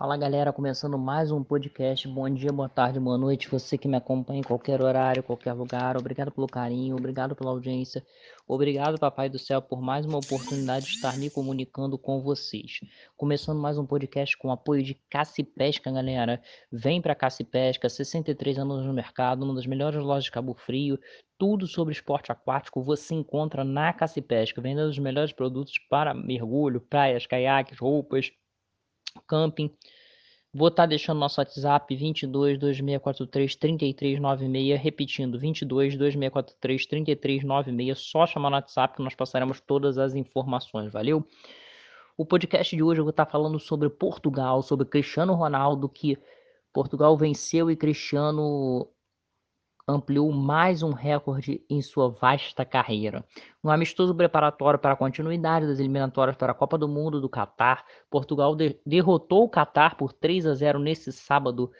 Fala galera, começando mais um podcast. Bom dia, boa tarde, boa noite. Você que me acompanha em qualquer horário, qualquer lugar. Obrigado pelo carinho, obrigado pela audiência. Obrigado, Papai do Céu, por mais uma oportunidade de estar me comunicando com vocês. Começando mais um podcast com apoio de Cassi Pesca, galera. Vem para Cassi Pesca, 63 anos no mercado, uma das melhores lojas de Cabo Frio. Tudo sobre esporte aquático você encontra na Cassi Pesca, vendendo os melhores produtos para mergulho, praias, caiaques, roupas camping. Vou estar tá deixando nosso WhatsApp 22 2643 3396, repetindo 22 2643 3396, só chamar no WhatsApp que nós passaremos todas as informações, valeu? O podcast de hoje eu vou estar tá falando sobre Portugal, sobre Cristiano Ronaldo, que Portugal venceu e Cristiano ampliou mais um recorde em sua vasta carreira. Um amistoso preparatório para a continuidade das eliminatórias para a Copa do Mundo do Catar, Portugal de derrotou o Catar por 3 a 0 nesse sábado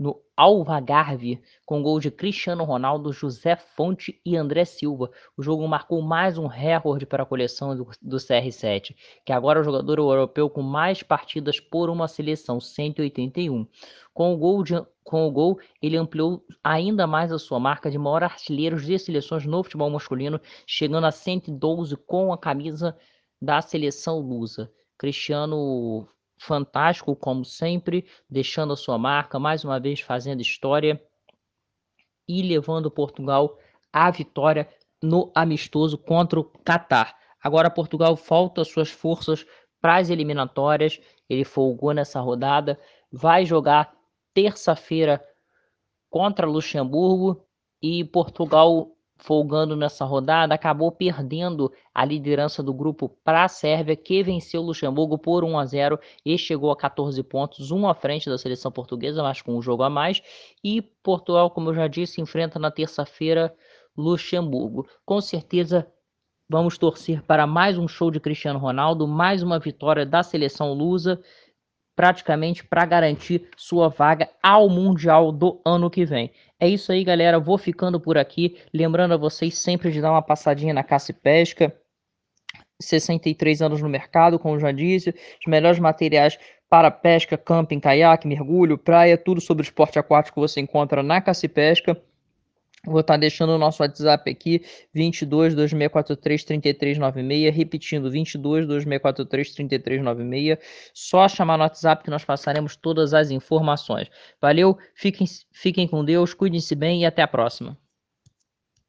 no Alvagarve, com gol de Cristiano Ronaldo, José Fonte e André Silva. O jogo marcou mais um recorde para a coleção do, do CR7, que agora é o jogador europeu com mais partidas por uma seleção, 181. Com o gol, de, com o gol ele ampliou ainda mais a sua marca de maior artilheiro de seleções no futebol masculino, chegando a 112 com a camisa da seleção lusa. Cristiano fantástico, como sempre, deixando a sua marca, mais uma vez fazendo história e levando Portugal à vitória no amistoso contra o Catar. Agora Portugal falta suas forças para as eliminatórias. Ele folgou nessa rodada, vai jogar terça-feira contra Luxemburgo e Portugal folgando nessa rodada, acabou perdendo a liderança do grupo para a Sérvia, que venceu Luxemburgo por 1 a 0 e chegou a 14 pontos, um à frente da seleção portuguesa, mas com um jogo a mais. E Portugal, como eu já disse, enfrenta na terça-feira Luxemburgo. Com certeza vamos torcer para mais um show de Cristiano Ronaldo, mais uma vitória da seleção lusa praticamente para garantir sua vaga ao Mundial do ano que vem. É isso aí, galera. Vou ficando por aqui. Lembrando a vocês sempre de dar uma passadinha na Caça e Pesca. 63 anos no mercado, como já disse, os melhores materiais para pesca, camping, caiaque, mergulho, praia, tudo sobre esporte aquático você encontra na Caça e Pesca. Vou estar tá deixando o nosso WhatsApp aqui, 22 2643 3396, repetindo, 22 2643 3396. Só chamar no WhatsApp que nós passaremos todas as informações. Valeu, fiquem, fiquem com Deus, cuidem-se bem e até a próxima.